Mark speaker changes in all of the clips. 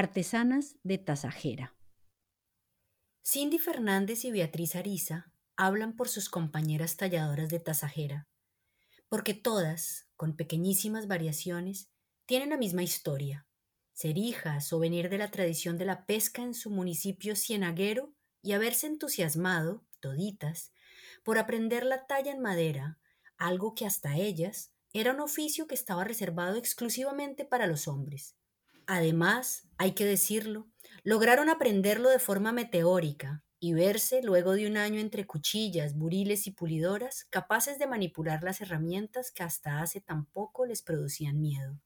Speaker 1: Artesanas de Tasajera.
Speaker 2: Cindy Fernández y Beatriz Ariza hablan por sus compañeras talladoras de tasajera, porque todas, con pequeñísimas variaciones, tienen la misma historia, ser hijas o venir de la tradición de la pesca en su municipio cienaguero y haberse entusiasmado, toditas, por aprender la talla en madera, algo que hasta ellas era un oficio que estaba reservado exclusivamente para los hombres. Además, hay que decirlo, lograron aprenderlo de forma meteórica, y verse, luego de un año entre cuchillas, buriles y pulidoras, capaces de manipular las herramientas que hasta hace tan poco les producían miedo.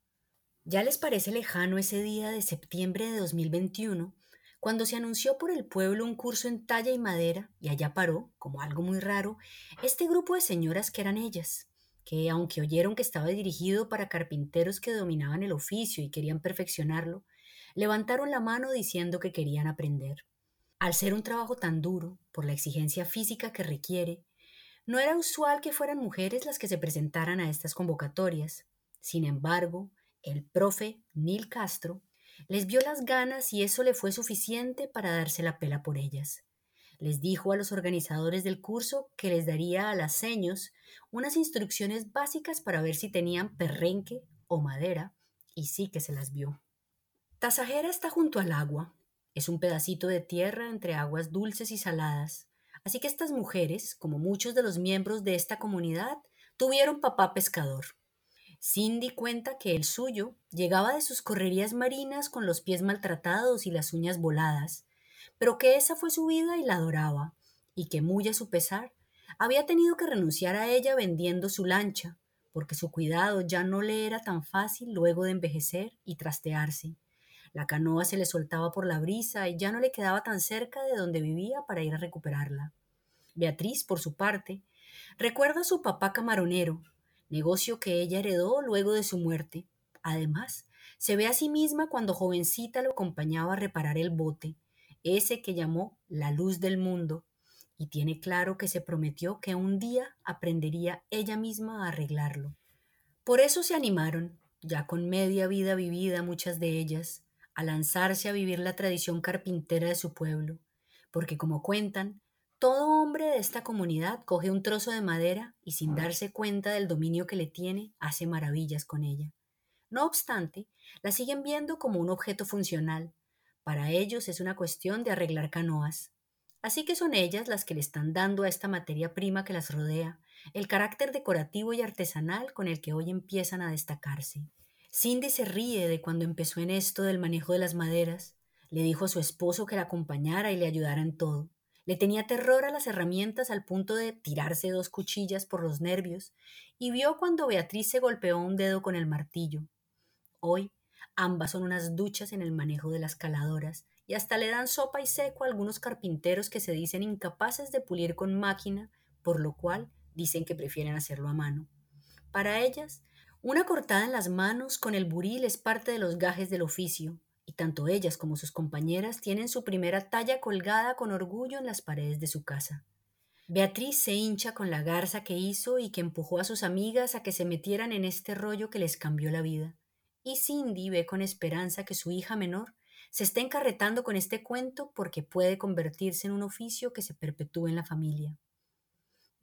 Speaker 2: ¿Ya les parece lejano ese día de septiembre de 2021, cuando se anunció por el pueblo un curso en talla y madera, y allá paró, como algo muy raro, este grupo de señoras que eran ellas, que aunque oyeron que estaba dirigido para carpinteros que dominaban el oficio y querían perfeccionarlo, levantaron la mano diciendo que querían aprender. Al ser un trabajo tan duro, por la exigencia física que requiere, no era usual que fueran mujeres las que se presentaran a estas convocatorias. Sin embargo, el profe Neil Castro les vio las ganas y eso le fue suficiente para darse la pela por ellas. Les dijo a los organizadores del curso que les daría a las seños unas instrucciones básicas para ver si tenían perrenque o madera, y sí que se las vio. Tasajera está junto al agua, es un pedacito de tierra entre aguas dulces y saladas. Así que estas mujeres, como muchos de los miembros de esta comunidad, tuvieron papá pescador. Cindy cuenta que el suyo llegaba de sus correrías marinas con los pies maltratados y las uñas voladas, pero que esa fue su vida y la adoraba, y que muy a su pesar había tenido que renunciar a ella vendiendo su lancha, porque su cuidado ya no le era tan fácil luego de envejecer y trastearse. La canoa se le soltaba por la brisa y ya no le quedaba tan cerca de donde vivía para ir a recuperarla. Beatriz, por su parte, recuerda a su papá camaronero, negocio que ella heredó luego de su muerte. Además, se ve a sí misma cuando jovencita lo acompañaba a reparar el bote, ese que llamó la luz del mundo, y tiene claro que se prometió que un día aprendería ella misma a arreglarlo. Por eso se animaron, ya con media vida vivida muchas de ellas, a lanzarse a vivir la tradición carpintera de su pueblo, porque como cuentan, todo hombre de esta comunidad coge un trozo de madera y sin darse cuenta del dominio que le tiene, hace maravillas con ella. No obstante, la siguen viendo como un objeto funcional. Para ellos es una cuestión de arreglar canoas. Así que son ellas las que le están dando a esta materia prima que las rodea el carácter decorativo y artesanal con el que hoy empiezan a destacarse. Cindy se ríe de cuando empezó en esto del manejo de las maderas. Le dijo a su esposo que la acompañara y le ayudara en todo. Le tenía terror a las herramientas al punto de tirarse dos cuchillas por los nervios y vio cuando Beatriz se golpeó un dedo con el martillo. Hoy ambas son unas duchas en el manejo de las caladoras y hasta le dan sopa y seco a algunos carpinteros que se dicen incapaces de pulir con máquina, por lo cual dicen que prefieren hacerlo a mano. Para ellas, una cortada en las manos con el buril es parte de los gajes del oficio, y tanto ellas como sus compañeras tienen su primera talla colgada con orgullo en las paredes de su casa. Beatriz se hincha con la garza que hizo y que empujó a sus amigas a que se metieran en este rollo que les cambió la vida. Y Cindy ve con esperanza que su hija menor se está encarretando con este cuento porque puede convertirse en un oficio que se perpetúe en la familia.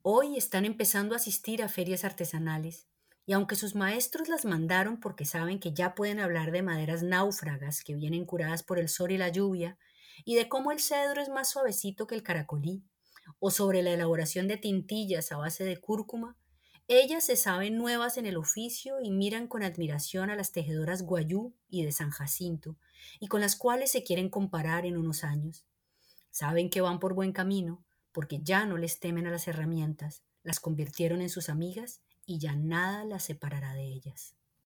Speaker 2: Hoy están empezando a asistir a ferias artesanales y aunque sus maestros las mandaron porque saben que ya pueden hablar de maderas náufragas que vienen curadas por el sol y la lluvia, y de cómo el cedro es más suavecito que el caracolí, o sobre la elaboración de tintillas a base de cúrcuma, ellas se saben nuevas en el oficio y miran con admiración a las tejedoras Guayú y de San Jacinto, y con las cuales se quieren comparar en unos años. Saben que van por buen camino, porque ya no les temen a las herramientas, las convirtieron en sus amigas y ya nada las separará de ellas.